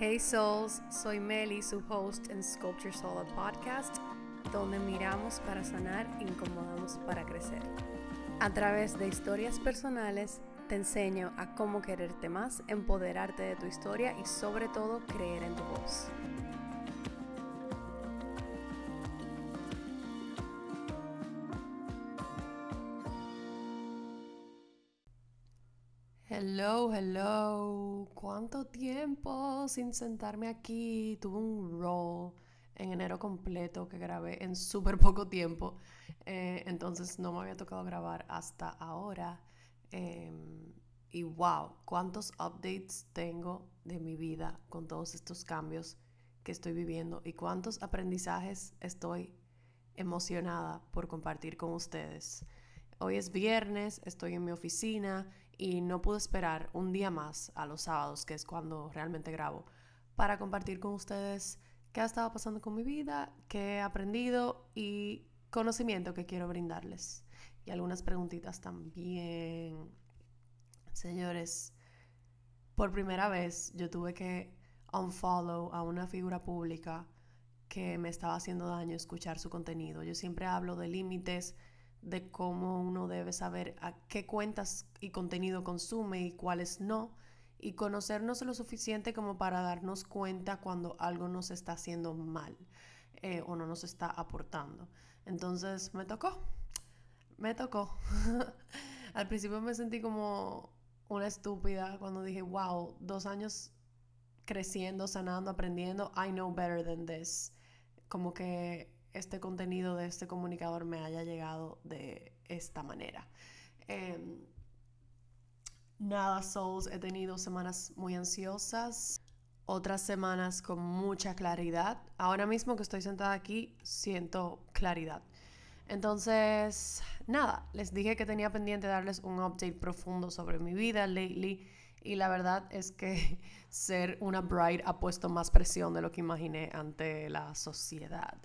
Hey Souls, soy Meli, su host en Sculpture Soul Podcast, donde miramos para sanar e incomodamos para crecer. A través de historias personales, te enseño a cómo quererte más, empoderarte de tu historia y sobre todo creer en tu voz. Hello, hello. ¿Cuánto tiempo sin sentarme aquí? Tuve un roll en enero completo que grabé en súper poco tiempo. Eh, entonces no me había tocado grabar hasta ahora. Em, y wow, cuántos updates tengo de mi vida con todos estos cambios que estoy viviendo y cuántos aprendizajes estoy emocionada por compartir con ustedes. Hoy es viernes, estoy en mi oficina y no pude esperar un día más a los sábados, que es cuando realmente grabo, para compartir con ustedes qué ha estado pasando con mi vida, qué he aprendido y conocimiento que quiero brindarles. Y algunas preguntitas también. Señores, por primera vez yo tuve que unfollow a una figura pública que me estaba haciendo daño escuchar su contenido. Yo siempre hablo de límites, de cómo uno debe saber a qué cuentas y contenido consume y cuáles no, y conocernos lo suficiente como para darnos cuenta cuando algo nos está haciendo mal eh, o no nos está aportando. Entonces me tocó, me tocó. Al principio me sentí como una estúpida cuando dije, wow, dos años creciendo, sanando, aprendiendo, I know better than this. Como que este contenido de este comunicador me haya llegado de esta manera. Em, nada, Souls, he tenido semanas muy ansiosas, otras semanas con mucha claridad. Ahora mismo que estoy sentada aquí, siento claridad. Entonces, nada, les dije que tenía pendiente darles un update profundo sobre mi vida lately y la verdad es que ser una bride ha puesto más presión de lo que imaginé ante la sociedad.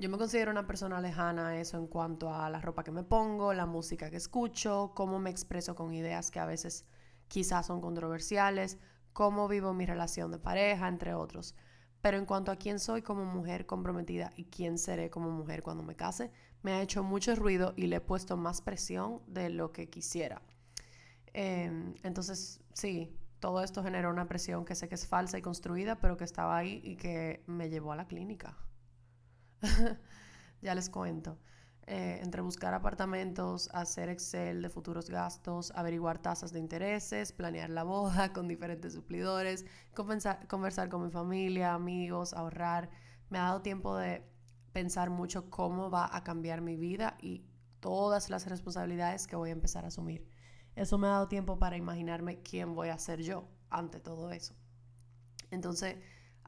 Yo me considero una persona lejana eso en cuanto a la ropa que me pongo, la música que escucho, cómo me expreso con ideas que a veces quizás son controversiales, cómo vivo mi relación de pareja, entre otros. Pero en cuanto a quién soy como mujer comprometida y quién seré como mujer cuando me case, me ha hecho mucho ruido y le he puesto más presión de lo que quisiera. Em, entonces, sí, todo esto genera una presión que sé que es falsa y construida, pero que estaba ahí y que me llevó a la clínica. ya les cuento. Eh, entre buscar apartamentos, hacer Excel de futuros gastos, averiguar tasas de intereses, planear la boda con diferentes suplidores, conversar con mi familia, amigos, ahorrar. Me ha dado tiempo de pensar mucho cómo va a cambiar mi vida y todas las responsabilidades que voy a empezar a asumir. Eso me ha dado tiempo para imaginarme quién voy a ser yo ante todo eso. Entonces,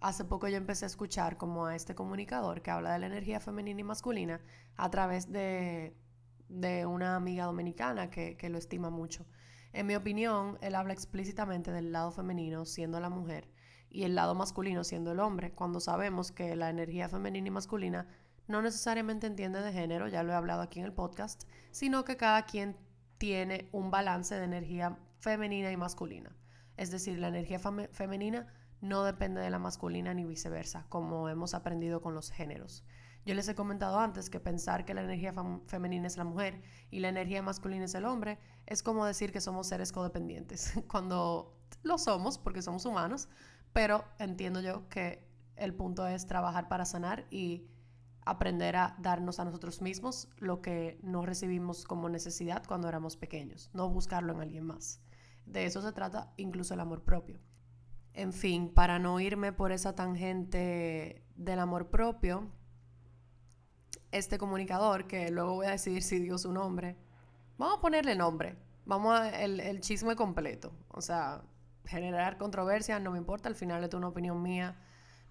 Hace poco yo empecé a escuchar como a este comunicador que habla de la energía femenina y masculina a través de, una amiga dominicana que, que lo estima mucho. En mi opinión, él habla explícitamente del lado femenino siendo la mujer y el lado masculino siendo el hombre, cuando sabemos que la energía femenina y masculina no necesariamente entiende de género, ya lo he hablado aquí en el podcast, sino que cada quien tiene un balance de energía femenina y masculina. Es decir, la energía femenina no depende de la masculina ni viceversa, como hemos aprendido con los géneros. Yo les he comentado antes que pensar que la energía femenina es la mujer y la energía masculina es el hombre es como decir que somos seres codependientes, cuando lo somos porque somos humanos, pero entiendo yo que el punto es trabajar para sanar y aprender a darnos a nosotros mismos lo que no recibimos como necesidad cuando éramos pequeños, no buscarlo en alguien más. De eso se trata incluso el amor propio. En fin, para no irme por esa tangente del amor propio, este comunicador, que luego voy a decidir si dio su nombre, vamos a ponerle nombre, vamos a el, el chisme completo. O sea, generar controversia no me importa, al final es una opinión mía,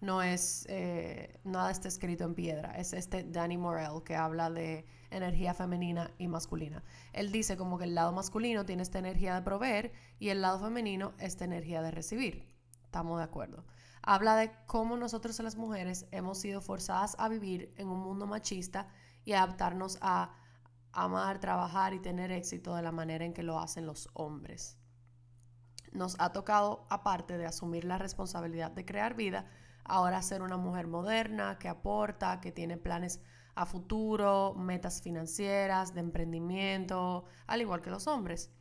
no es, eh, nada está escrito en piedra, es este Danny Morell que habla de energía femenina y masculina. Él dice como que el lado masculino tiene esta energía de proveer y el lado femenino esta energía de recibir. Estamos de acuerdo. Habla de cómo nosotros las mujeres hemos sido forzadas a vivir en un mundo machista y adaptarnos a amar, trabajar y tener éxito de la manera en que lo hacen los hombres. nos ha tocado, aparte de asumir la responsabilidad de crear vida, ahora ser una mujer moderna que aporta, que tiene planes a futuro, metas financieras, de emprendimiento, al igual que los hombres.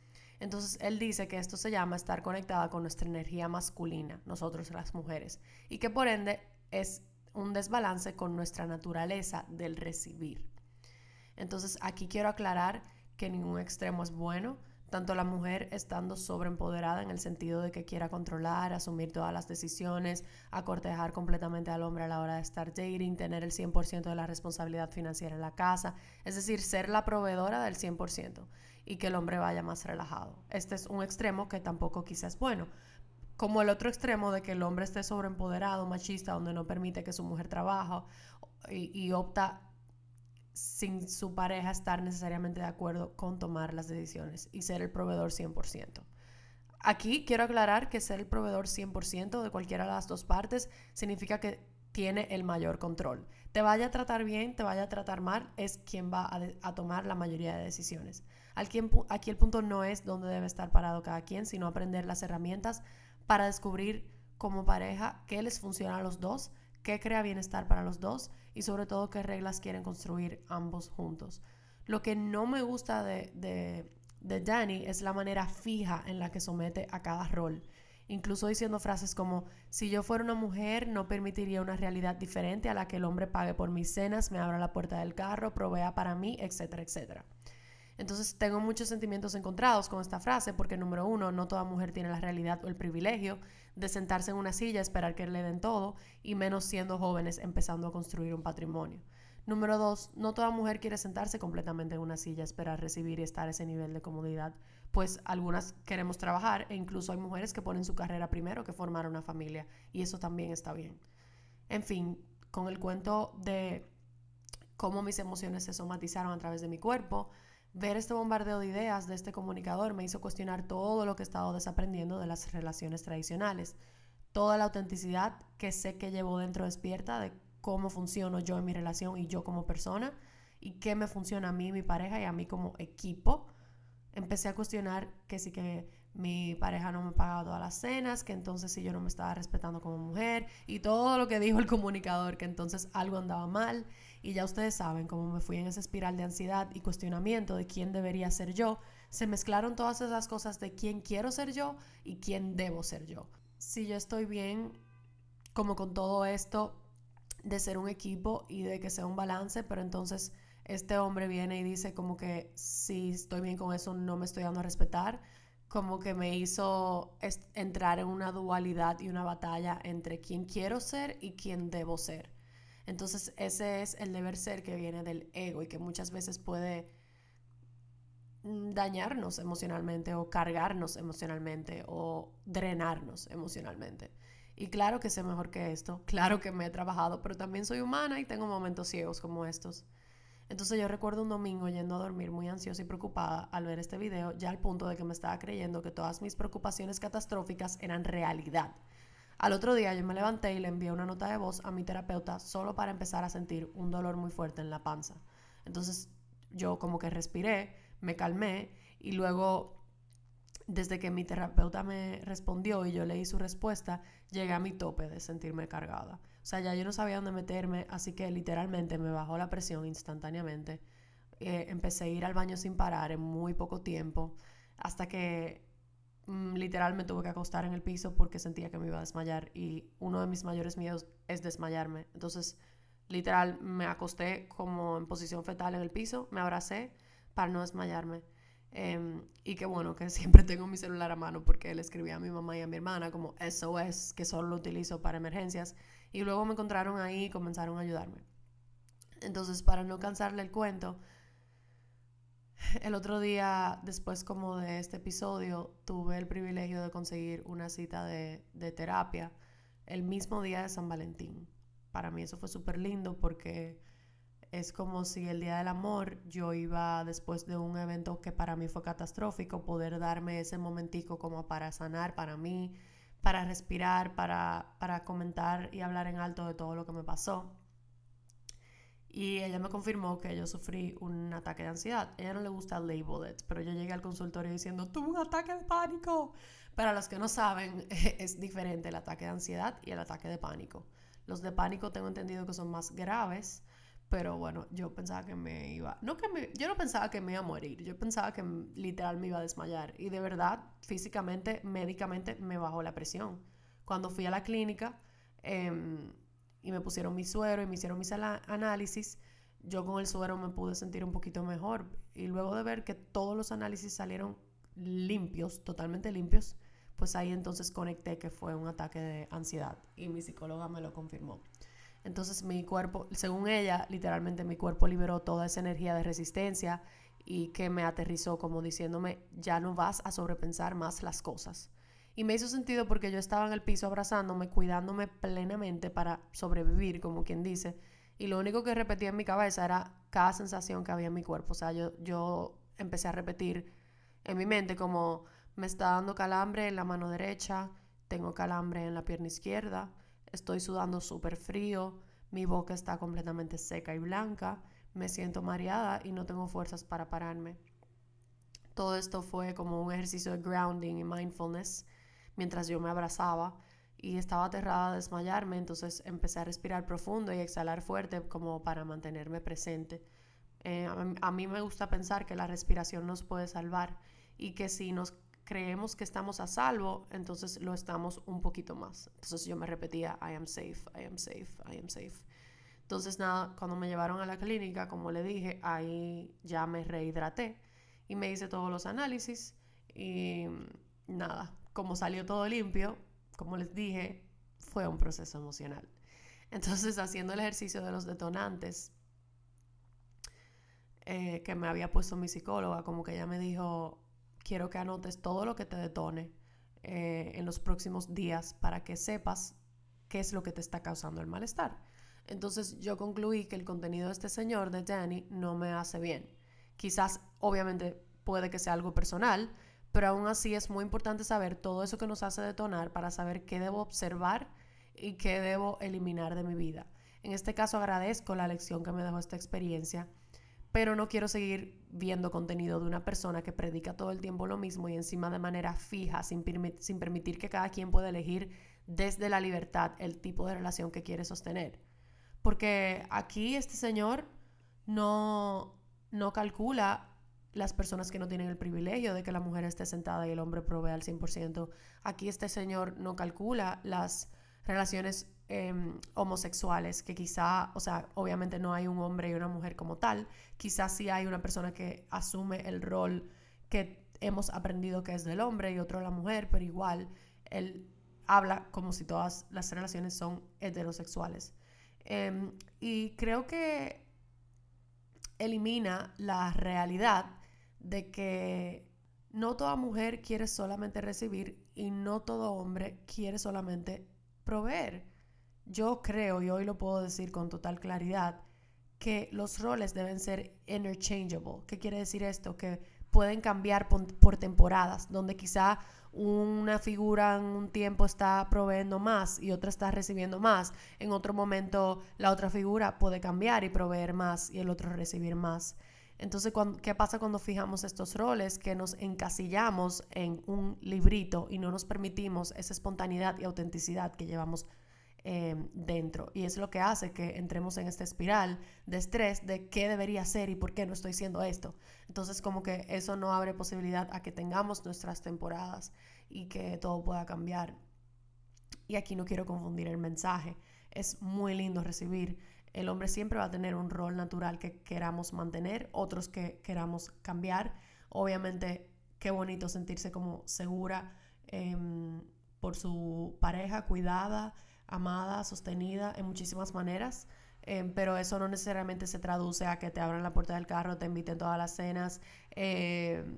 Entonces él dice que esto se llama estar conectada con nuestra energía masculina, nosotros las mujeres, y que por ende es un desbalance con nuestra naturaleza del recibir. Entonces aquí quiero aclarar que ningún extremo es bueno, tanto la mujer estando sobreempoderada en el sentido de que quiera controlar, asumir todas las decisiones, acortejar completamente al hombre a la hora de estar dating, tener el 100% de la responsabilidad financiera en la casa, es decir, ser la proveedora del 100% y que el hombre vaya más relajado. Este es un extremo que tampoco quizás es bueno. Como el otro extremo de que el hombre esté sobreempoderado, machista, donde no permite que su mujer trabaje y, opta sin su pareja estar necesariamente de acuerdo con tomar las decisiones y ser el proveedor 100%. Aquí quiero aclarar que ser el proveedor 100% de cualquiera de las dos partes significa que tiene el mayor control. Te vaya a tratar bien, te vaya a tratar mal, es quien va a, tomar la mayoría de decisiones. Aquí, el punto no es dónde debe estar parado cada quien, sino aprender las herramientas para descubrir como pareja qué les funciona a los dos, qué crea bienestar para los dos y sobre todo qué reglas quieren construir ambos juntos. Lo que no me gusta de, de, de Danny es la manera fija en la que somete a cada rol incluso diciendo frases como, si yo fuera una mujer, no permitiría una realidad diferente a la que el hombre pague por mis cenas, me abra la puerta del carro, provea para mí, etcétera, etcétera. Entonces tengo muchos sentimientos encontrados con esta frase porque número uno, no toda mujer tiene la realidad o el privilegio de sentarse en una silla, esperar que le den todo, y menos siendo jóvenes empezando a construir un patrimonio. Número dos, no toda mujer quiere sentarse completamente en una silla, esperar recibir y estar a ese nivel de comodidad, pues algunas queremos trabajar e incluso hay mujeres que ponen su carrera primero que formar una familia, y eso también está bien. En fin, con el cuento de cómo mis emociones se somatizaron a través de mi cuerpo, Ver este bombardeo de ideas de este comunicador me hizo cuestionar todo lo que he estado desaprendiendo de las relaciones tradicionales, toda la autenticidad que sé que llevo dentro despierta de cómo funciono yo en mi relación y yo como persona y qué me funciona a mí, mi pareja y a mí como equipo. Empecé a cuestionar que sí que mi pareja no me pagaba todas las cenas, que entonces si yo no me estaba respetando como mujer y todo lo que dijo el comunicador, que entonces algo andaba mal y ya ustedes saben cómo me fui en esa espiral de ansiedad y cuestionamiento de quién debería ser yo, se mezclaron todas esas cosas de quién quiero ser yo y quién debo ser yo. Si yo estoy bien como con todo esto de ser un equipo y de que sea un balance, pero entonces este hombre viene y dice como que si estoy bien con eso no me estoy dando a respetar como que me hizo entrar en una dualidad y una batalla entre quién quiero ser y quién debo ser. Entonces ese es el deber ser que viene del ego y que muchas veces puede mm, dañarnos emocionalmente o cargarnos emocionalmente o drenarnos emocionalmente. Y claro que sé mejor que esto, claro que me he trabajado, pero también soy humana y tengo momentos ciegos como estos. Entonces yo recuerdo un domingo yendo a dormir muy ansiosa y preocupada al ver este video, ya al punto de que me estaba creyendo que todas mis preocupaciones catastróficas eran realidad. Al otro día yo me levanté y le envié una nota de voz a mi terapeuta solo para empezar a sentir un dolor muy fuerte en la panza. Entonces yo como que respiré, me calmé y luego desde que mi terapeuta me respondió y yo leí su respuesta, llegué a mi tope de sentirme cargada. O sea, ya yo no sabía dónde meterme, así que literalmente me bajó la presión instantáneamente. Eh, empecé a ir al baño sin parar en muy poco tiempo, hasta que mm, literalmente tuve que acostar en el piso porque sentía que me iba a desmayar y uno de mis mayores miedos es desmayarme. Entonces, literal, me acosté como en posición fetal en el piso, me abracé para no desmayarme. Em, y qué bueno que siempre tengo mi celular a mano porque le escribí a mi mamá y a mi hermana como SOS, que solo lo utilizo para emergencias. Y luego me encontraron ahí y comenzaron a ayudarme. Entonces, para no cansarle el cuento, el otro día, después como de este episodio, tuve el privilegio de conseguir una cita de, de terapia el mismo día de San Valentín. Para mí eso fue súper lindo porque es como si el Día del Amor yo iba después de un evento que para mí fue catastrófico, poder darme ese momentico como para sanar para mí, para respirar, para, para comentar y hablar en alto de todo lo que me pasó. Y ella me confirmó que yo sufrí un ataque de ansiedad. A ella no le gusta label it, pero yo llegué al consultorio diciendo, tuve un ataque de pánico. Para los que no saben, es diferente el ataque de ansiedad y el ataque de pánico. Los de pánico tengo entendido que son más graves, pero bueno, yo pensaba que me iba, no que me, yo no pensaba que me iba a morir, yo pensaba que literal me iba a desmayar y de verdad, físicamente, médicamente, me bajó la presión. Cuando fui a la clínica em, y me pusieron mi suero y me hicieron mis análisis, yo con el suero me pude sentir un poquito mejor y luego de ver que todos los análisis salieron limpios, totalmente limpios, pues ahí entonces conecté que fue un ataque de ansiedad y mi psicóloga me lo confirmó. Entonces mi cuerpo, según ella, literalmente mi cuerpo liberó toda esa energía de resistencia y que me aterrizó como diciéndome, ya no vas a sobrepensar más las cosas. Y me hizo sentido porque yo estaba en el piso abrazándome, cuidándome plenamente para sobrevivir, como quien dice, y lo único que repetía en mi cabeza era cada sensación que había en mi cuerpo. O sea, yo, yo empecé a repetir en mi mente como me está dando calambre en la mano derecha, tengo calambre en la pierna izquierda, estoy sudando súper frío, mi boca está completamente seca y blanca, me siento mareada y no tengo fuerzas para pararme. Todo esto fue como un ejercicio de grounding y mindfulness mientras yo me abrazaba y estaba aterrada de desmayarme, entonces empecé a respirar profundo y exhalar fuerte como para mantenerme presente. Eh, a, mí me gusta pensar que la respiración nos puede salvar y que si nos creemos que estamos a salvo, entonces lo estamos un poquito más. Entonces yo me repetía, I am safe, I am safe, I am safe. Entonces nada, cuando me llevaron a la clínica, como le dije, ahí ya me rehidraté y me hice todos los análisis y nada, como salió todo limpio, como les dije, fue un proceso emocional. Entonces, haciendo el ejercicio de los detonantes eh, que me había puesto mi psicóloga, como que ella me dijo, quiero que anotes todo lo que te detone eh, en los próximos días para que sepas qué es lo que te está causando el malestar. Entonces yo concluí que el contenido de este señor, de Danny, no me hace bien. Quizás, obviamente, puede que sea algo personal, pero aún así es muy importante saber todo eso que nos hace detonar para saber qué debo observar y qué debo eliminar de mi vida. En este caso agradezco la lección que me dejó esta experiencia, pero no quiero seguir viendo contenido de una persona que predica todo el tiempo lo mismo y encima de manera fija, sin, permitir que cada quien pueda elegir desde la libertad el tipo de relación que quiere sostener. Porque aquí este señor no, no calcula las personas que no tienen el privilegio de que la mujer esté sentada y el hombre provee al 100%. Aquí este señor no calcula las relaciones em, homosexuales, que quizá, o sea, obviamente no hay un hombre y una mujer como tal, quizás sí hay una persona que asume el rol que hemos aprendido que es del hombre y otro de la mujer, pero igual él habla como si todas las relaciones son heterosexuales. Em, y creo que elimina la realidad de que no toda mujer quiere solamente recibir y no todo hombre quiere solamente proveer. Yo creo, y hoy lo puedo decir con total claridad, que los roles deben ser interchangeable. ¿Qué quiere decir esto? Que pueden cambiar por, temporadas, donde quizá una figura en un tiempo está proveyendo más y otra está recibiendo más. En otro momento la otra figura puede cambiar y proveer más y el otro recibir más. Entonces, ¿qué pasa cuando fijamos estos roles? Que nos encasillamos en un librito y no nos permitimos esa espontaneidad y autenticidad que llevamos em, dentro. Y es lo que hace que entremos en esta espiral de estrés de qué debería ser y por qué no estoy haciendo esto. Entonces, como que eso no abre posibilidad a que tengamos nuestras temporadas y que todo pueda cambiar. Y aquí no quiero confundir el mensaje. Es muy lindo recibir el hombre siempre va a tener un rol natural que queramos mantener, otros que queramos cambiar. Obviamente, qué bonito sentirse como segura em, por su pareja, cuidada, amada, sostenida en muchísimas maneras. Em, pero eso no necesariamente se traduce a que te abran la puerta del carro, te inviten todas las cenas. Em,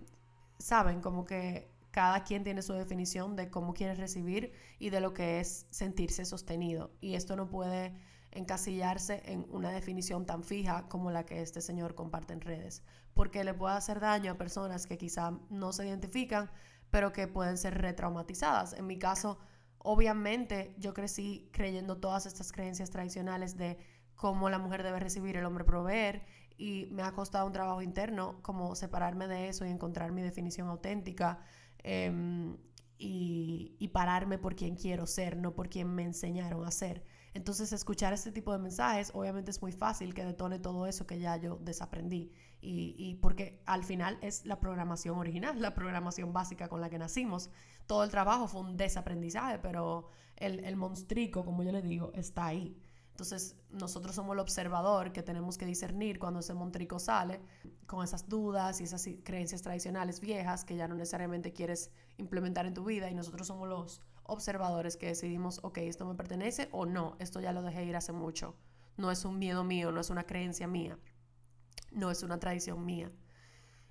saben, como que cada quien tiene su definición de cómo quiere recibir y de lo que es sentirse sostenido. Y esto no puede encasillarse en una definición tan fija como la que este señor comparte en redes, porque le puede hacer daño a personas que quizá no se identifican, pero que pueden ser retraumatizadas. En mi caso, obviamente yo crecí creyendo todas estas creencias tradicionales de cómo la mujer debe recibir, el hombre proveer, y me ha costado un trabajo interno como separarme de eso y encontrar mi definición auténtica. Em, y, y pararme por quien quiero ser, no por quien me enseñaron a ser. Entonces, escuchar este tipo de mensajes, obviamente es muy fácil que detone todo eso que ya yo desaprendí. Y, y, porque al final es la programación original, la programación básica con la que nacimos. Todo el trabajo fue un desaprendizaje, pero el, el monstrico, como yo le digo, está ahí. Entonces, nosotros somos el observador que tenemos que discernir cuando ese montrico sale con esas dudas y esas creencias tradicionales viejas que ya no necesariamente quieres implementar en tu vida y nosotros somos los observadores que decidimos, ok, esto me pertenece o no, esto ya lo dejé ir hace mucho. No es un miedo mío, no es una creencia mía, no es una tradición mía.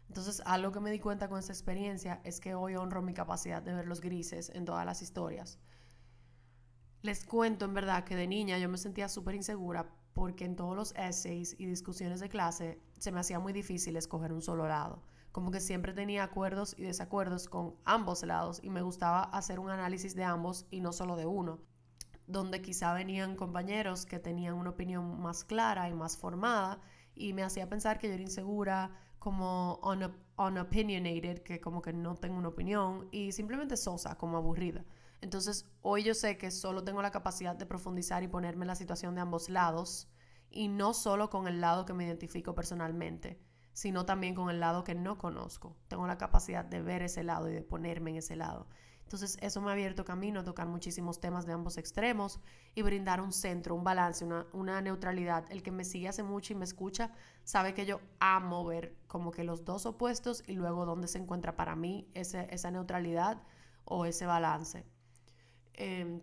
Entonces, algo que me di cuenta con esta experiencia es que hoy honro mi capacidad de ver los grises en todas las historias. Les cuento en verdad que de niña yo me sentía súper insegura porque en todos los essays y discusiones de clase se me hacía muy difícil escoger un solo lado como que siempre tenía acuerdos y desacuerdos con ambos lados y me gustaba hacer un análisis de ambos y no solo de uno, donde quizá venían compañeros que tenían una opinión más clara y más formada y me hacía pensar que yo era insegura, como unopinionated, que como que no tengo una opinión y simplemente sosa, como aburrida. Entonces, hoy yo sé que solo tengo la capacidad de profundizar y ponerme en la situación de ambos lados y no solo con el lado que me identifico personalmente sino también con el lado que no conozco. Tengo la capacidad de ver ese lado y de ponerme en ese lado. Entonces eso me ha abierto camino a tocar muchísimos temas de ambos extremos y brindar un centro, un balance, una, neutralidad. El que me sigue hace mucho y me escucha sabe que yo amo ver como que los dos opuestos y luego dónde se encuentra para mí esa neutralidad o ese balance. Em,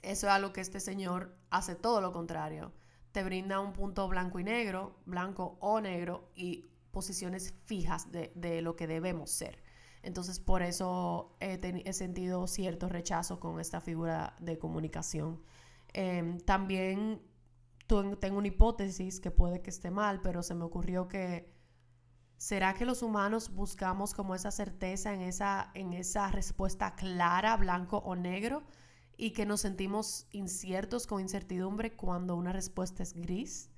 eso es algo que este señor hace todo lo contrario te brinda un punto blanco y negro, blanco o negro y posiciones fijas de, lo que debemos ser. Entonces por eso he, sentido cierto rechazo con esta figura de comunicación. Em, también tengo una hipótesis que puede que esté mal, pero se me ocurrió que ¿será que los humanos buscamos como esa certeza en esa, en esa respuesta clara, blanco o negro? Y que nos sentimos inciertos con incertidumbre cuando una respuesta es gris?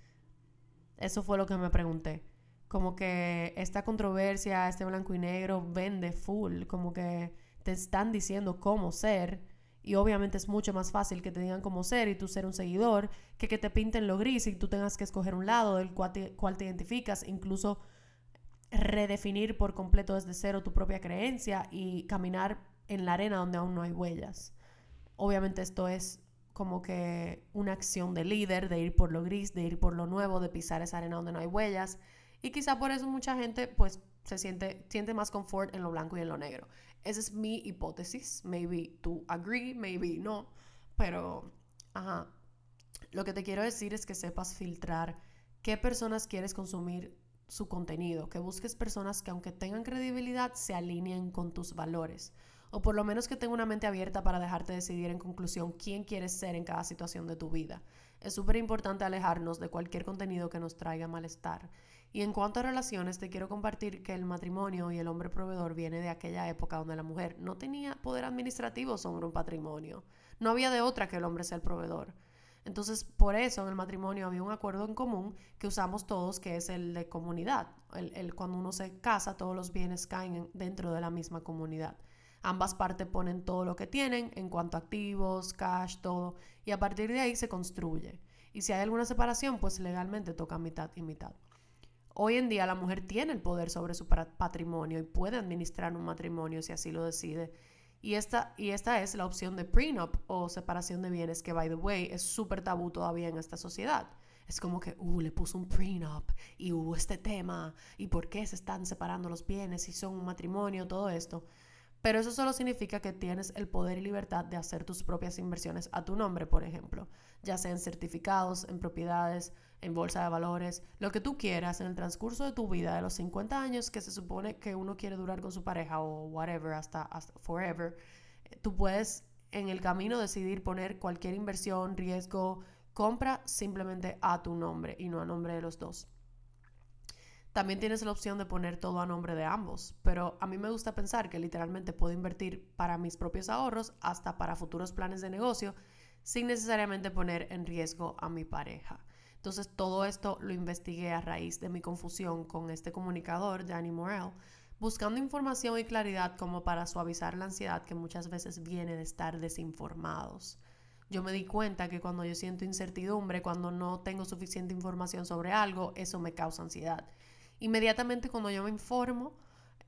Eso fue lo que me pregunté. Como que esta controversia, este blanco y negro vende full, como que te están diciendo cómo ser y obviamente es mucho más fácil que te digan cómo ser y tú ser un seguidor que que te pinten lo gris y tú tengas que escoger un lado del cual te, cual te identificas, incluso redefinir por completo desde cero tu propia creencia y caminar en la arena donde aún no hay huellas. Obviamente esto es como que una acción de líder, de ir por lo gris, de ir por lo nuevo, de pisar esa arena donde no hay huellas. Y quizá por eso mucha gente pues se siente, siente más confort en lo blanco y en lo negro. Esa es mi hipótesis. Maybe tú agree, maybe no. Pero, ajá. Lo que te quiero decir es que sepas filtrar qué personas quieres consumir su contenido, que busques personas que aunque tengan credibilidad se alineen con tus valores o por lo menos que tenga una mente abierta para dejarte decidir en conclusión quién quieres ser en cada situación de tu vida. Es súper importante alejarnos de cualquier contenido que nos traiga malestar. Y en cuanto a relaciones, te quiero compartir que el matrimonio y el hombre proveedor viene de aquella época donde la mujer no tenía poder administrativo sobre un patrimonio. No había de otra que el hombre sea el proveedor. Entonces, por eso en el matrimonio había un acuerdo en común que usamos todos, que es el de comunidad. El, cuando uno se casa, todos los bienes caen dentro de la misma comunidad. Ambas partes ponen todo lo que tienen en cuanto a activos, cash, todo, y a partir de ahí se construye. Y si hay alguna separación, pues legalmente toca mitad y mitad. Hoy en día la mujer tiene el poder sobre su patrimonio y puede administrar un matrimonio si así lo decide. Y esta, y esta es la opción de prenup o separación de bienes que, by the way, es súper tabú todavía en esta sociedad. Es como que, uh, le puso un prenup y hubo este tema y por qué se están separando los bienes y son un matrimonio, todo esto. Pero eso solo significa que tienes el poder y libertad de hacer tus propias inversiones a tu nombre, por ejemplo, ya sea en certificados, en propiedades, en bolsa de valores, lo que tú quieras en el transcurso de tu vida, de los 50 años que se supone que uno quiere durar con su pareja o whatever, hasta, hasta forever, tú puedes en el camino decidir poner cualquier inversión, riesgo, compra simplemente a tu nombre y no a nombre de los dos. También tienes la opción de poner todo a nombre de ambos, pero a mí me gusta pensar que literalmente puedo invertir para mis propios ahorros hasta para futuros planes de negocio sin necesariamente poner en riesgo a mi pareja. Entonces todo esto lo investigué a raíz de mi confusión con este comunicador, Danny Morel, buscando información y claridad como para suavizar la ansiedad que muchas veces viene de estar desinformados. Yo me di cuenta que cuando yo siento incertidumbre, cuando no tengo suficiente información sobre algo, eso me causa ansiedad. Inmediatamente cuando yo me informo,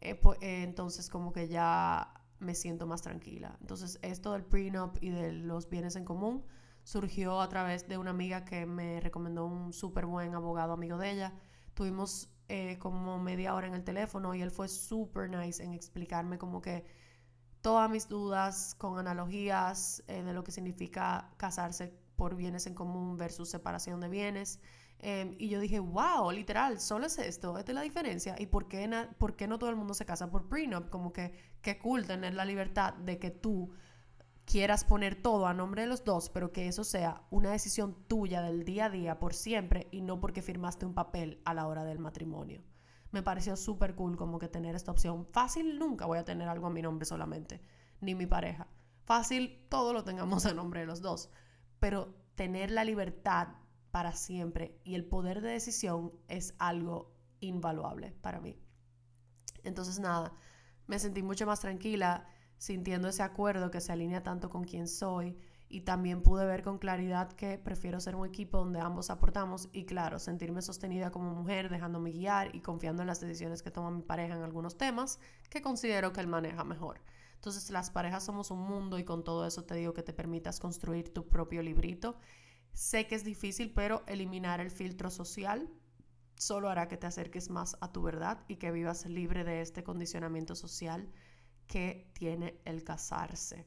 eh, eh, entonces como que ya me siento más tranquila. Entonces esto del prenup y de los bienes en común surgió a través de una amiga que me recomendó un súper buen abogado amigo de ella. Tuvimos eh, como media hora en el teléfono y él fue súper nice en explicarme como que todas mis dudas con analogías de lo que significa casarse por bienes en común versus separación de bienes. Em, y yo dije, wow, literal, solo es esto, esta es la diferencia. ¿Y por qué, por qué no todo el mundo se casa por prenup? Como que qué cool tener la libertad de que tú quieras poner todo a nombre de los dos, pero que eso sea una decisión tuya del día a día por siempre y no porque firmaste un papel a la hora del matrimonio me pareció súper cool como que tener esta opción. Fácil nunca voy a tener algo a mi nombre solamente, ni mi pareja. Fácil todo lo tengamos a nombre de los dos, pero tener la libertad para siempre y el poder de decisión es algo invaluable para mí. Entonces nada, me sentí mucho más tranquila sintiendo ese acuerdo que se alinea tanto con quien soy y también pude ver con claridad que prefiero ser un equipo donde ambos aportamos y claro, sentirme sostenida como mujer, dejándome guiar y confiando en las decisiones que toma mi pareja en algunos temas que considero que él maneja mejor. Entonces las parejas somos un mundo y con todo eso te digo que te permitas construir tu propio librito. Sé que es difícil, pero eliminar el filtro social solo hará que te acerques más a tu verdad y que vivas libre de este condicionamiento social que tiene el casarse.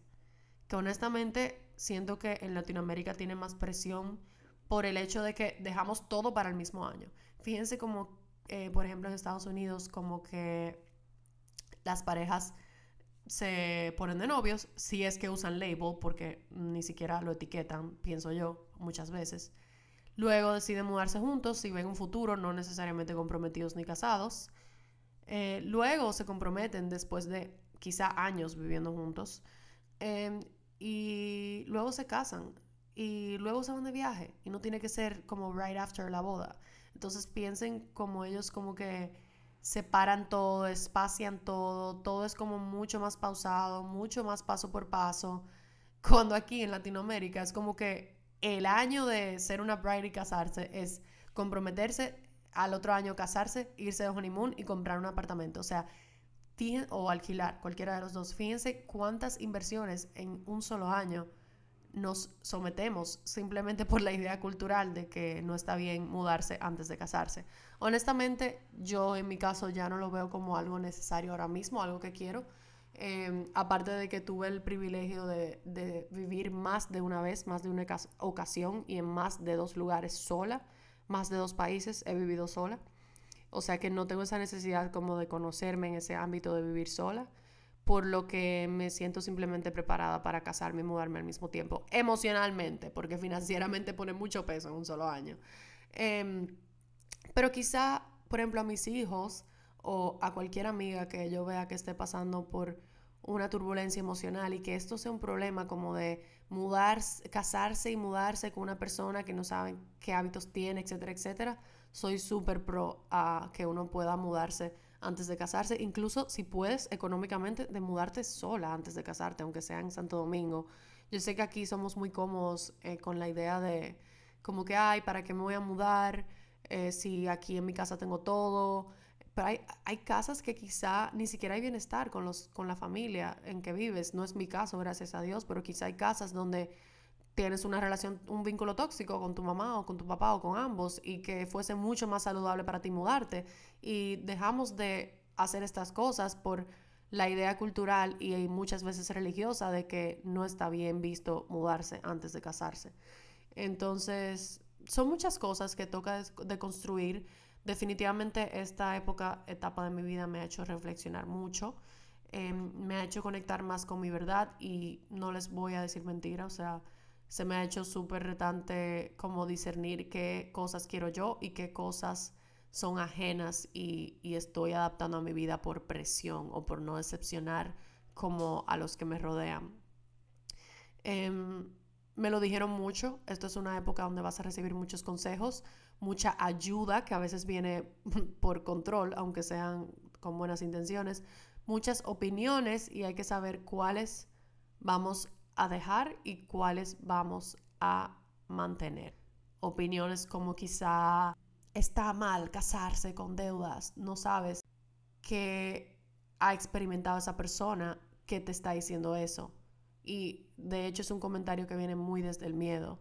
Que honestamente siento que en Latinoamérica tiene más presión por el hecho de que dejamos todo para el mismo año. Fíjense como, eh, por ejemplo, en Estados Unidos, como que las parejas se ponen de novios si es que usan label, porque ni siquiera lo etiquetan, pienso yo, muchas veces. Luego deciden mudarse juntos si ven un futuro, no necesariamente comprometidos ni casados. Eh, luego se comprometen después de quizá años viviendo juntos. Em, y luego se casan y luego se van de viaje y no tiene que ser como right after la boda. Entonces piensen como ellos como que separan todo, espacian todo, todo es como mucho más pausado, mucho más paso por paso. Cuando aquí en Latinoamérica es como que el año de ser una bride y casarse es comprometerse, al otro año casarse, irse de honeymoon y comprar un apartamento. O sea, o alquilar, cualquiera de los dos. Fíjense cuántas inversiones en un solo año nos sometemos simplemente por la idea cultural de que no está bien mudarse antes de casarse. Honestamente, yo en mi caso ya no lo veo como algo necesario ahora mismo, algo que quiero. Em, aparte de que tuve el privilegio de, de, vivir más de una vez, más de una ocasión y en más de dos lugares sola, más de dos países he vivido sola. O sea que no tengo esa necesidad como de conocerme en ese ámbito de vivir sola, por lo que me siento simplemente preparada para casarme y mudarme al mismo tiempo, emocionalmente, porque financieramente pone mucho peso en un solo año. Em, pero quizá, por ejemplo, a mis hijos o a cualquier amiga que yo vea que esté pasando por una turbulencia emocional y que esto sea un problema como de mudarse, casarse y mudarse con una persona que no saben qué hábitos tiene, etcétera, etcétera soy súper pro a que uno pueda mudarse antes de casarse, incluso si puedes económicamente de mudarte sola antes de casarte, aunque sea en Santo Domingo. Yo sé que aquí somos muy cómodos eh, con la idea de como que, ay, ¿para qué me voy a mudar? Eh, si aquí en mi casa tengo todo. Pero hay, hay casas que quizá ni siquiera hay bienestar con, los, con la familia en que vives. No es mi caso, gracias a Dios, pero quizá hay casas donde tienes una relación, un vínculo tóxico con tu mamá o con tu papá o con ambos y que fuese mucho más saludable para ti mudarte. Y dejamos de hacer estas cosas por la idea cultural y muchas veces religiosa de que no está bien visto mudarse antes de casarse. Entonces, son muchas cosas que toca de construir. Definitivamente esta época, etapa de mi vida me ha hecho reflexionar mucho. Em, me ha hecho conectar más con mi verdad y no les voy a decir mentira, o sea, se me ha hecho súper retante como discernir qué cosas quiero yo y qué cosas son ajenas y, estoy adaptando a mi vida por presión o por no decepcionar como a los que me rodean. Em, me lo dijeron mucho, esto es una época donde vas a recibir muchos consejos, mucha ayuda que a veces viene por control, aunque sean con buenas intenciones, muchas opiniones y hay que saber cuáles vamos a dejar y cuáles vamos a mantener. Opiniones como quizá está mal casarse con deudas, no sabes que ha experimentado esa persona que te está diciendo eso. Y de hecho es un comentario que viene muy desde el miedo.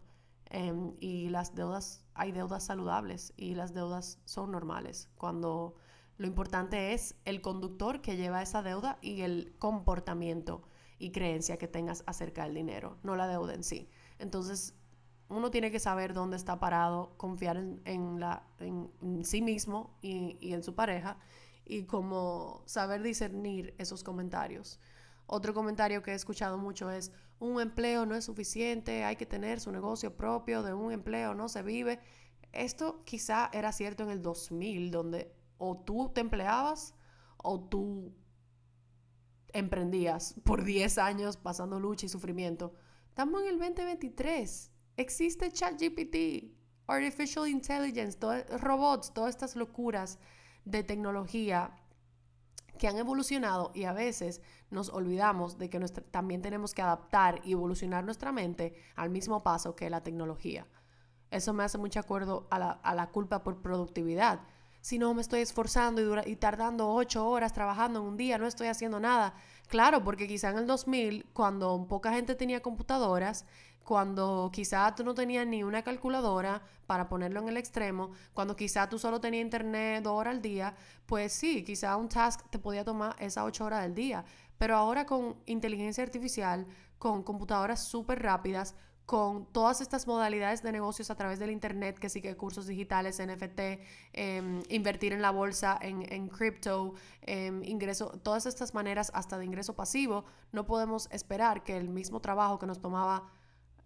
Em, y las deudas, hay deudas saludables y las deudas son normales. Cuando lo importante es el conductor que lleva esa deuda y el comportamiento y creencia que tengas acerca del dinero, no la deuda en sí. Entonces, uno tiene que saber dónde está parado, confiar en, sí mismo y, y, en su pareja y como saber discernir esos comentarios. Otro comentario que he escuchado mucho es, un empleo no es suficiente, hay que tener su negocio propio, de un empleo no se vive. Esto quizá era cierto en el 2000, donde o tú te empleabas o tú emprendías por 10 años pasando lucha y sufrimiento. Estamos en el 2023. Existe ChatGPT, Artificial Intelligence, robots, todas estas locuras de tecnología que han evolucionado y a veces nos olvidamos de que también tenemos que adaptar y evolucionar nuestra mente al mismo paso que la tecnología. Eso me hace mucho acuerdo a la, culpa por productividad. Si no me estoy esforzando y, y tardando ocho horas trabajando en un día, no estoy haciendo nada. Claro, porque quizá en el 2000, cuando poca gente tenía computadoras, cuando quizá tú no tenías ni una calculadora para ponerlo en el extremo, cuando quizá tú solo tenías internet dos horas al día, pues sí, quizá un task te podía tomar esas ocho horas del día. Pero ahora con inteligencia artificial, con computadoras súper rápidas, con todas estas modalidades de negocios a través del Internet, que sí que cursos digitales, NFT, em, invertir en la bolsa, en, en cripto, em, ingreso, todas estas maneras hasta de ingreso pasivo, no podemos esperar que el mismo trabajo que nos tomaba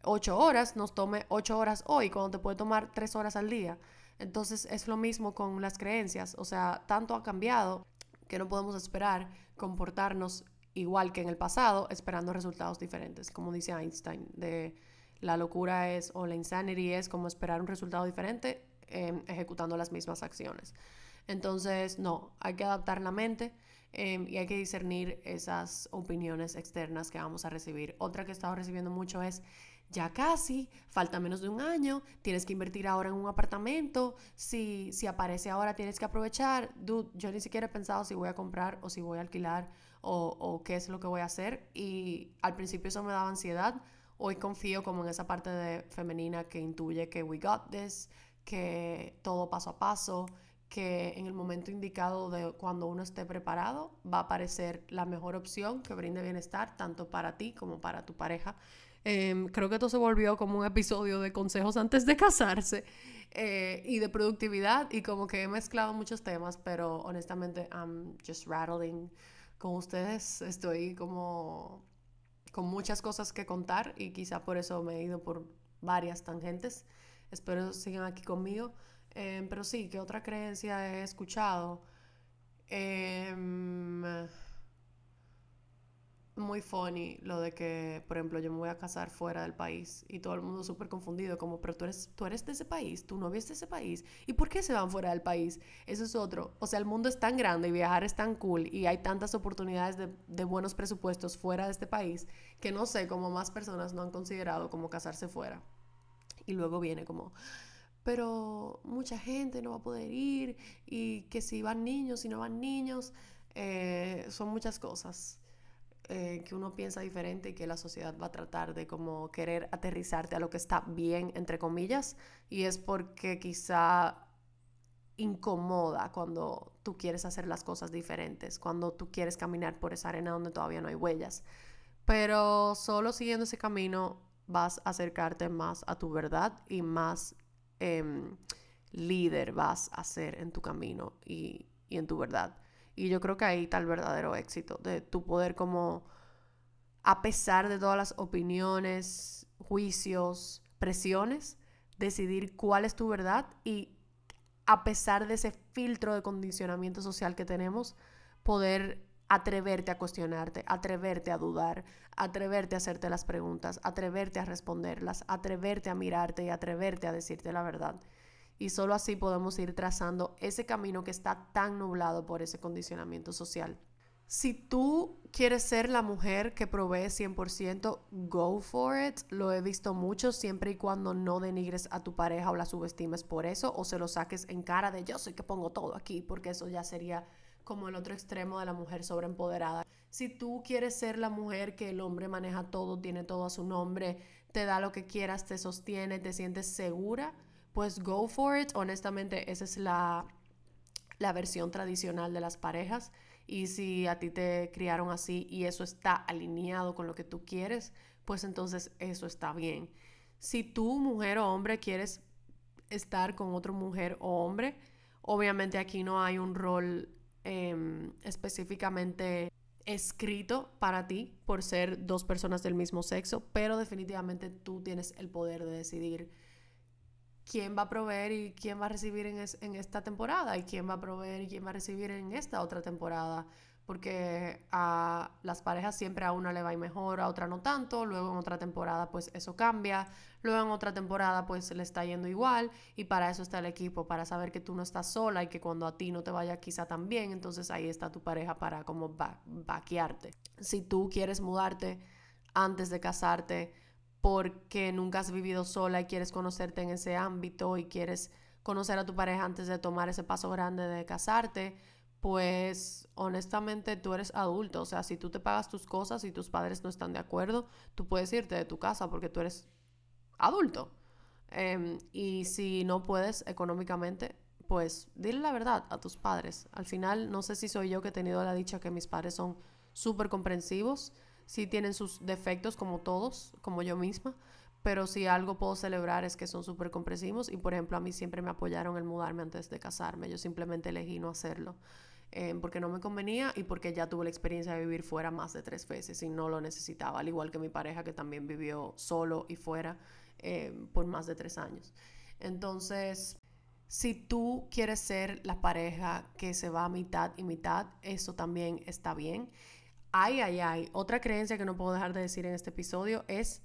ocho horas nos tome ocho horas hoy, cuando te puede tomar tres horas al día. Entonces es lo mismo con las creencias, o sea, tanto ha cambiado que no podemos esperar comportarnos igual que en el pasado, esperando resultados diferentes. Como dice Einstein, de la locura es, o la insanity es como esperar un resultado diferente em, ejecutando las mismas acciones. Entonces, no, hay que adaptar la mente em, y hay que discernir esas opiniones externas que vamos a recibir. Otra que he estado recibiendo mucho es ya casi, falta menos de un año, tienes que invertir ahora en un apartamento, si, si aparece ahora tienes que aprovechar. Dude, yo ni siquiera he pensado si voy a comprar o si voy a alquilar o, qué es lo que voy a hacer y al principio eso me daba ansiedad. Hoy confío como en esa parte de femenina que intuye que we got this, que todo paso a paso, que en el momento indicado de cuando uno esté preparado va a aparecer la mejor opción que brinde bienestar tanto para ti como para tu pareja. Em, creo que esto se volvió como un episodio de consejos antes de casarse eh, y de productividad y como que he mezclado muchos temas, pero honestamente I'm just rattling con ustedes. Estoy como con muchas cosas que contar y quizá por eso me he ido por varias tangentes. Espero sigan aquí conmigo. Em, pero sí, ¿qué otra creencia he escuchado? Eh, muy funny lo de que, por ejemplo, yo me voy a casar fuera del país y todo el mundo súper confundido, como, pero tú eres, tú eres de ese país, tu novia es de ese país, ¿y por qué se van fuera del país? Eso es otro. O sea, el mundo es tan grande y viajar es tan cool y hay tantas oportunidades de, de buenos presupuestos fuera de este país que no sé cómo más personas no han considerado como casarse fuera. Y luego viene como, pero mucha gente no va a poder ir y que si van niños, si no van niños, eh, son muchas cosas. Eh, que uno piensa diferente y que la sociedad va a tratar de como querer aterrizarte a lo que está bien, entre comillas, y es porque quizá incomoda cuando tú quieres hacer las cosas diferentes, cuando tú quieres caminar por esa arena donde todavía no hay huellas. Pero solo siguiendo ese camino vas a acercarte más a tu verdad y más em, líder vas a ser en tu camino y, y en tu verdad. Y yo creo que ahí está el verdadero éxito, de tu poder como, a pesar de todas las opiniones, juicios, presiones, decidir cuál es tu verdad y a pesar de ese filtro de condicionamiento social que tenemos, poder atreverte a cuestionarte, atreverte a dudar, atreverte a hacerte las preguntas, atreverte a responderlas, atreverte a mirarte y atreverte a decirte la verdad. Y solo así podemos ir trazando ese camino que está tan nublado por ese condicionamiento social. Si tú quieres ser la mujer que provee 100%, go for it. Lo he visto mucho siempre y cuando no denigres a tu pareja o la subestimes por eso o se lo saques en cara de yo soy que pongo todo aquí, porque eso ya sería como el otro extremo de la mujer sobreempoderada. Si tú quieres ser la mujer que el hombre maneja todo, tiene todo a su nombre, te da lo que quieras, te sostiene, te sientes segura, pues go for it. Honestamente, esa es la, la versión tradicional de las parejas. Y si a ti te criaron así y eso está alineado con lo que tú quieres, pues entonces eso está bien. Si tú, mujer o hombre, quieres estar con otra mujer o hombre, obviamente aquí no hay un rol em, específicamente escrito para ti por ser dos personas del mismo sexo, pero definitivamente tú tienes el poder de decidir quién va a proveer y quién va a recibir en, en, esta temporada y quién va a proveer y quién va a recibir en esta otra temporada. Porque a las parejas siempre a una le va a ir mejor, a otra no tanto, luego en otra temporada pues eso cambia, luego en otra temporada pues le está yendo igual y para eso está el equipo, para saber que tú no estás sola y que cuando a ti no te vaya quizá tan bien, entonces ahí está tu pareja para como vaquearte. Si tú quieres mudarte antes de casarte, porque nunca has vivido sola y quieres conocerte en ese ámbito y quieres conocer a tu pareja antes de tomar ese paso grande de casarte, pues honestamente tú eres adulto. O sea, si tú te pagas tus cosas y tus padres no están de acuerdo, tú puedes irte de tu casa porque tú eres adulto. Em, y si no puedes económicamente, pues dile la verdad a tus padres. Al final, no sé si soy yo que he tenido la dicha que mis padres son súper comprensivos sí tienen sus defectos como todos, como yo misma, pero si algo puedo celebrar es que son súper comprensivos y por ejemplo a mí siempre me apoyaron el mudarme antes de casarme, yo simplemente elegí no hacerlo. Eh, porque no me convenía y porque ya tuve la experiencia de vivir fuera más de tres veces y no lo necesitaba, al igual que mi pareja que también vivió solo y fuera eh, por más de tres años. Entonces, si tú quieres ser la pareja que se va a mitad y mitad, eso también está bien. Ay, ay, ay. Otra creencia que no puedo dejar de decir en este episodio es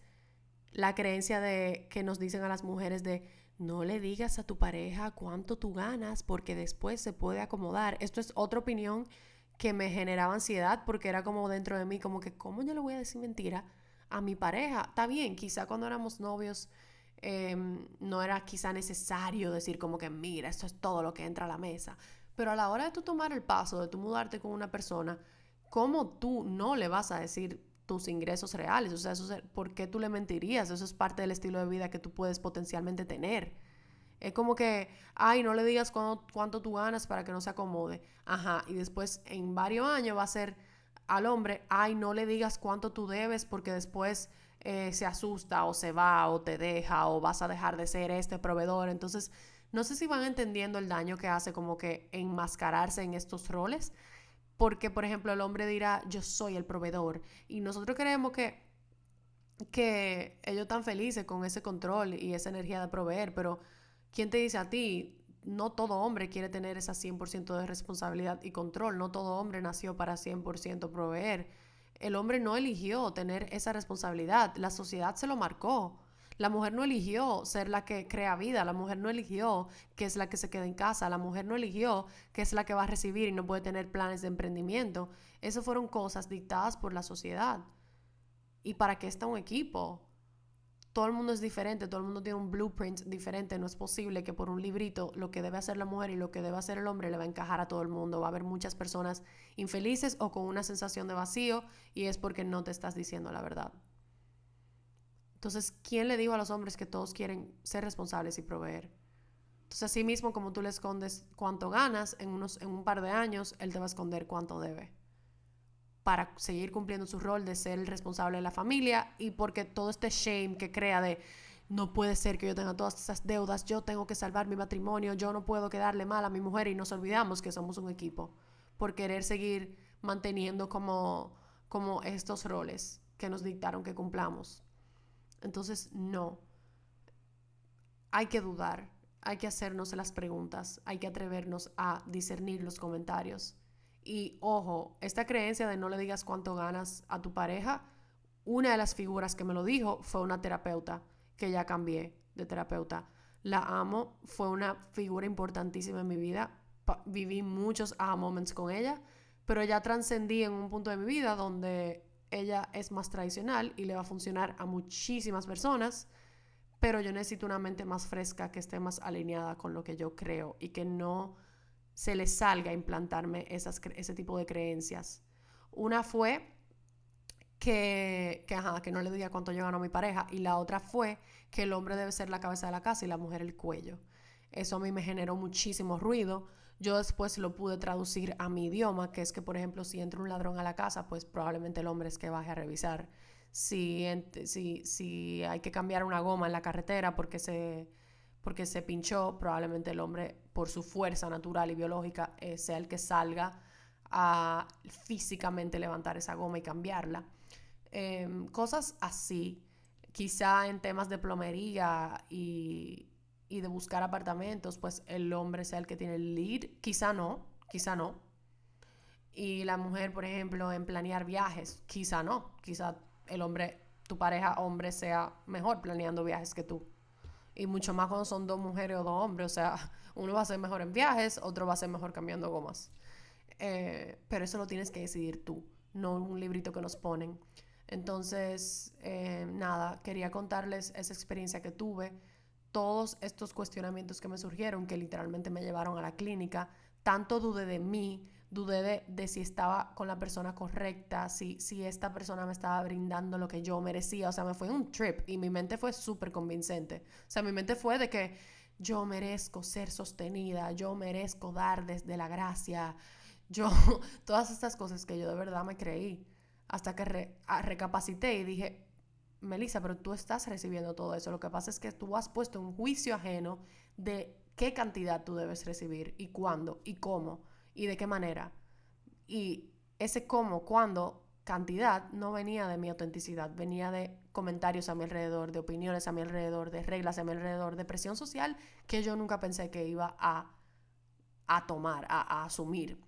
la creencia de que nos dicen a las mujeres de no le digas a tu pareja cuánto tú ganas porque después se puede acomodar. Esto es otra opinión que me generaba ansiedad porque era como dentro de mí, como que, ¿cómo yo le voy a decir mentira a mi pareja? Está bien, quizá cuando éramos novios em, no era quizá necesario decir como que, mira, esto es todo lo que entra a la mesa. Pero a la hora de tú tomar el paso, de tú mudarte con una persona, ¿cómo tú no le vas a decir tus ingresos reales? O sea, ¿por qué tú le mentirías? Eso es parte del estilo de vida que tú puedes potencialmente tener. Es como que, ay, no le digas cuánto, tú ganas para que no se acomode. Ajá, y después en varios años va a ser al hombre, ay, no le digas cuánto tú debes porque después eh, se asusta o se va o te deja o vas a dejar de ser este proveedor. Entonces, no sé si van entendiendo el daño que hace como que enmascararse en estos roles porque, por ejemplo, el hombre dirá, yo soy el proveedor. Y nosotros queremos que, que ellos están felices con ese control y esa energía de proveer, pero ¿quién te dice a ti? No todo hombre quiere tener esa 100% de responsabilidad y control. No todo hombre nació para 100% proveer. El hombre no eligió tener esa responsabilidad. La sociedad se lo marcó. La mujer no eligió ser la que crea vida, la mujer no eligió que es la que se queda en casa, la mujer no eligió que es la que va a recibir y no puede tener planes de emprendimiento. Esas fueron cosas dictadas por la sociedad. ¿Y para qué está un equipo? Todo el mundo es diferente, todo el mundo tiene un blueprint diferente. No es posible que por un librito lo que debe hacer la mujer y lo que debe hacer el hombre le va a encajar a todo el mundo. Va a haber muchas personas infelices o con una sensación de vacío y es porque no te estás diciendo la verdad. Entonces, ¿quién le dijo a los hombres que todos quieren ser responsables y proveer? Entonces, así mismo como tú le escondes cuánto ganas, en, unos, en un par de años, él te va a esconder cuánto debe para seguir cumpliendo su rol de ser el responsable de la familia y porque todo este shame que crea de no puede ser que yo tenga todas esas deudas, yo tengo que salvar mi matrimonio, yo no puedo quedarle mal a mi mujer y nos olvidamos que somos un equipo por querer seguir manteniendo como, como estos roles que nos dictaron que cumplamos. Entonces, no. Hay que dudar, hay que hacernos las preguntas, hay que atrevernos a discernir los comentarios. Y ojo, esta creencia de no le digas cuánto ganas a tu pareja, una de las figuras que me lo dijo fue una terapeuta, que ya cambié de terapeuta. la amo, fue una figura importantísima en mi vida, viví muchos moments con ella, pero ya trascendí en un punto de mi vida donde ella es más tradicional y le va a funcionar a muchísimas personas, pero yo necesito una mente más fresca que esté más alineada con lo que yo creo y que no se le salga a implantarme esas, ese tipo de creencias. Una fue que, que, que no le diga cuánto yo gano a mi pareja y la otra fue que el hombre debe ser la cabeza de la casa y la mujer el cuello. Eso a mí me generó muchísimo ruido yo después lo pude traducir a mi idioma, que es que, por ejemplo, si entra un ladrón a la casa, pues probablemente el hombre es que baje a revisar. Si, si, si hay que cambiar una goma en la carretera porque se, porque se pinchó, probablemente el hombre, por su fuerza natural y biológica, eh, sea el que salga a físicamente levantar esa goma y cambiarla. Em, cosas así, quizá en temas de plomería y, y de buscar apartamentos, pues el hombre sea el que tiene el lead. Quizá no, quizá no. Y la mujer, por ejemplo, en planear viajes, quizá no. Quizá el hombre, tu pareja hombre, sea mejor planeando viajes que tú. Y mucho más cuando son dos mujeres o dos hombres. O sea, uno va a ser mejor en viajes, otro va a ser mejor cambiando gomas. Eh, pero eso lo tienes que decidir tú, no un librito que nos ponen. Entonces, eh, nada, quería contarles esa experiencia que tuve todos estos cuestionamientos que me surgieron, que literalmente me llevaron a la clínica, tanto dudé de mí, dudé de, si estaba con la persona correcta, si, si esta persona me estaba brindando lo que yo merecía, o sea, me fue un trip y mi mente fue súper convincente, o sea, mi mente fue de que yo merezco ser sostenida, yo merezco dar desde la gracia, yo, todas estas cosas que yo de verdad me creí, hasta que recapacité y dije, Melissa, pero tú estás recibiendo todo eso. Lo que pasa es que tú has puesto un juicio ajeno de qué cantidad tú debes recibir y cuándo y cómo y de qué manera. Y ese cómo, cuándo, cantidad no venía de mi autenticidad, venía de comentarios a mi alrededor, de opiniones a mi alrededor, de reglas a mi alrededor, de presión social que yo nunca pensé que iba a, a tomar, a, a asumir.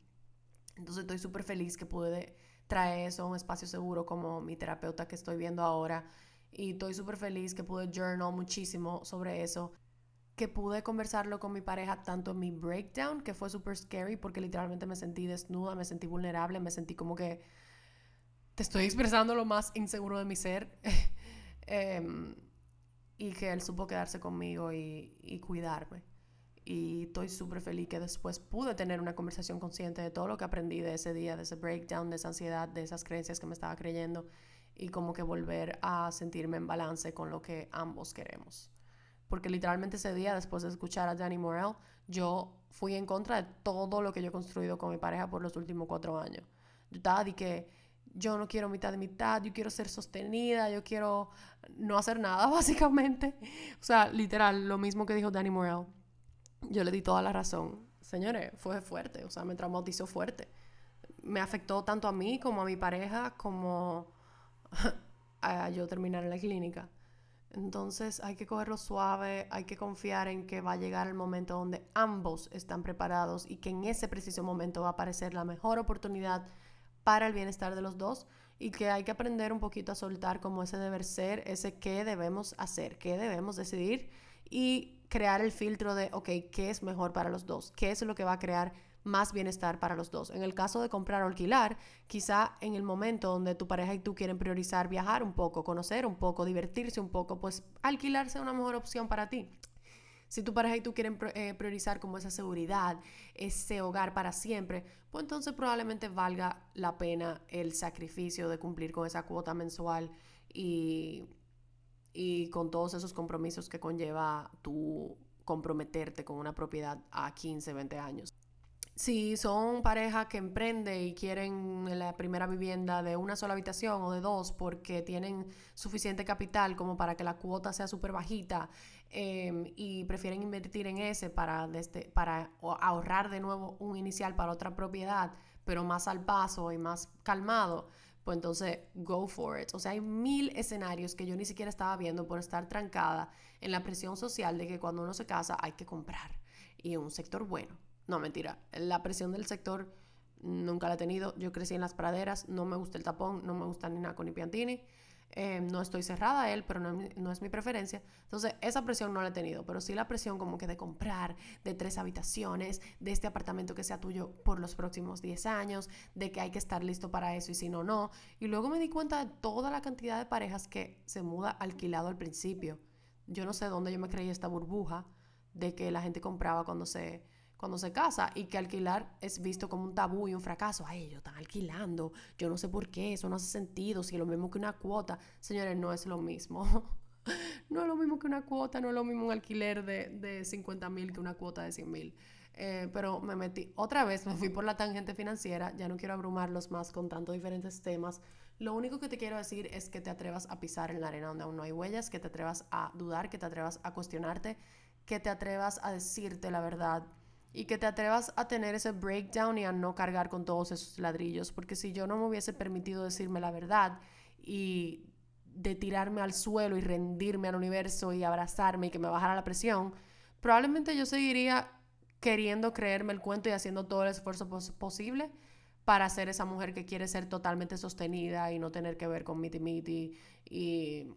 Entonces estoy súper feliz que pude trae eso a un espacio seguro como mi terapeuta que estoy viendo ahora. Y estoy súper feliz que pude journal muchísimo sobre eso. Que pude conversarlo con mi pareja tanto en mi breakdown, que fue súper scary porque literalmente me sentí desnuda, me sentí vulnerable, me sentí como que te estoy expresando lo más inseguro de mi ser. Em, y que él supo quedarse conmigo y, y cuidarme y estoy súper feliz que después pude tener una conversación consciente de todo lo que aprendí de ese día, de ese breakdown, de esa ansiedad, de esas creencias que me estaba creyendo y como que volver a sentirme en balance con lo que ambos queremos. Porque literalmente ese día, después de escuchar a Danny Morell, yo fui en contra de todo lo que yo he construido con mi pareja por los últimos cuatro años. Yo estaba de que yo no quiero mitad de mitad, yo quiero ser sostenida, yo quiero no hacer nada, básicamente. O sea, literal, lo mismo que dijo Danny Morell yo le di toda la razón. Señores, fue fuerte, o sea, me traumatizó fuerte. Me afectó tanto a mí como a mi pareja, como a yo terminar en la clínica. Entonces hay que cogerlo suave, hay que confiar en que va a llegar el momento donde ambos están preparados y que en ese preciso momento va a aparecer la mejor oportunidad para el bienestar de los dos y que hay que aprender un poquito a soltar como ese deber ser, ese qué debemos hacer, qué debemos decidir y crear el filtro de, ok, ¿qué es mejor para los dos? ¿Qué es lo que va a crear más bienestar para los dos? En el caso de comprar o alquilar, quizá en el momento donde tu pareja y tú quieren priorizar viajar un poco, conocer un poco, divertirse un poco, pues alquilar sea una mejor opción para ti. Si tu pareja y tú quieren eh, priorizar como esa seguridad, ese hogar para siempre, pues entonces probablemente valga la pena el sacrificio de cumplir con esa cuota mensual y y con todos esos compromisos que conlleva tú comprometerte con una propiedad a 15, 20 años. Si son pareja que emprende y quieren la primera vivienda de una sola habitación o de dos porque tienen suficiente capital como para que la cuota sea súper bajita em, y prefieren invertir en ese para, desde, para ahorrar de nuevo un inicial para otra propiedad, pero más al paso y más calmado, pues entonces go for it. O sea, hay mil escenarios que yo ni siquiera estaba viendo por estar trancada en la presión social de que cuando uno se casa hay que comprar y un sector bueno. No, mentira, la presión del sector nunca la he tenido. Yo crecí en las praderas, no me gusta el tapón, no me gusta ni Naco ni Piantini. Eh, no estoy cerrada a él, pero no, no, es mi preferencia. Entonces, esa presión no la he tenido, pero sí la presión como que de comprar, de tres habitaciones, de este apartamento que sea tuyo por los próximos 10 años, de que hay que estar listo para eso y si no, no. Y luego me di cuenta de toda la cantidad de parejas que se muda alquilado al principio. Yo no sé dónde yo me creí esta burbuja de que la gente compraba cuando se cuando se casa y que alquilar es visto como un tabú y un fracaso. Ay, ellos están alquilando, yo no sé por qué, eso no hace sentido, si es lo mismo que una cuota. Señores, no es lo mismo. no es lo mismo que una cuota, no es lo mismo un alquiler de, de 50 mil que una cuota de 100 mil. Eh, pero me metí, otra vez me fui por la tangente financiera, ya no quiero abrumarlos más con tantos diferentes temas. Lo único que te quiero decir es que te atrevas a pisar en la arena donde aún no hay huellas, que te atrevas a dudar, que te atrevas a cuestionarte, que te atrevas a decirte la verdad y que te atrevas a tener ese breakdown y a no cargar con todos esos ladrillos, porque si yo no me hubiese permitido decirme la verdad y de tirarme al suelo y rendirme al universo y abrazarme y que me bajara la presión, probablemente yo seguiría queriendo creerme el cuento y haciendo todo el esfuerzo posible para ser esa mujer que quiere ser totalmente sostenida y no tener que ver con miti miti y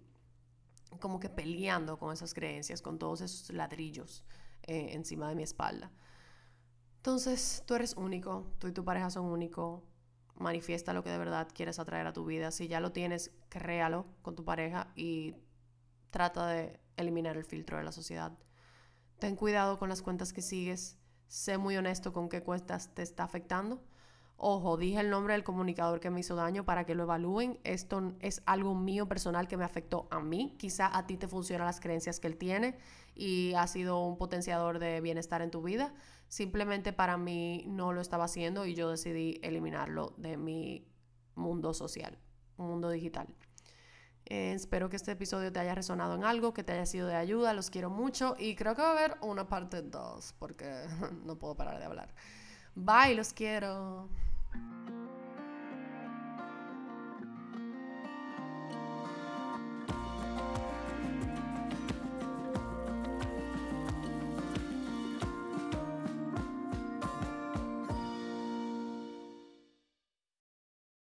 como que peleando con esas creencias, con todos esos ladrillos eh, encima de mi espalda. Entonces, tú eres único, tú y tu pareja son únicos. Manifiesta lo que de verdad quieres atraer a tu vida. Si ya lo tienes, créalo con tu pareja y trata de eliminar el filtro de la sociedad. Ten cuidado con las cuentas que sigues. Sé muy honesto con qué cuentas te está afectando. Ojo, dije el nombre del comunicador que me hizo daño para que lo evalúen. Esto es algo mío personal que me afectó a mí. Quizá a ti te funcionan las creencias que él tiene y ha sido un potenciador de bienestar en tu vida. Simplemente para mí no lo estaba haciendo y yo decidí eliminarlo de mi mundo social, mundo digital. Eh, espero que este episodio te haya resonado en algo, que te haya sido de ayuda. Los quiero mucho y creo que va a haber una parte 2 porque no puedo parar de hablar. Bye, los quiero.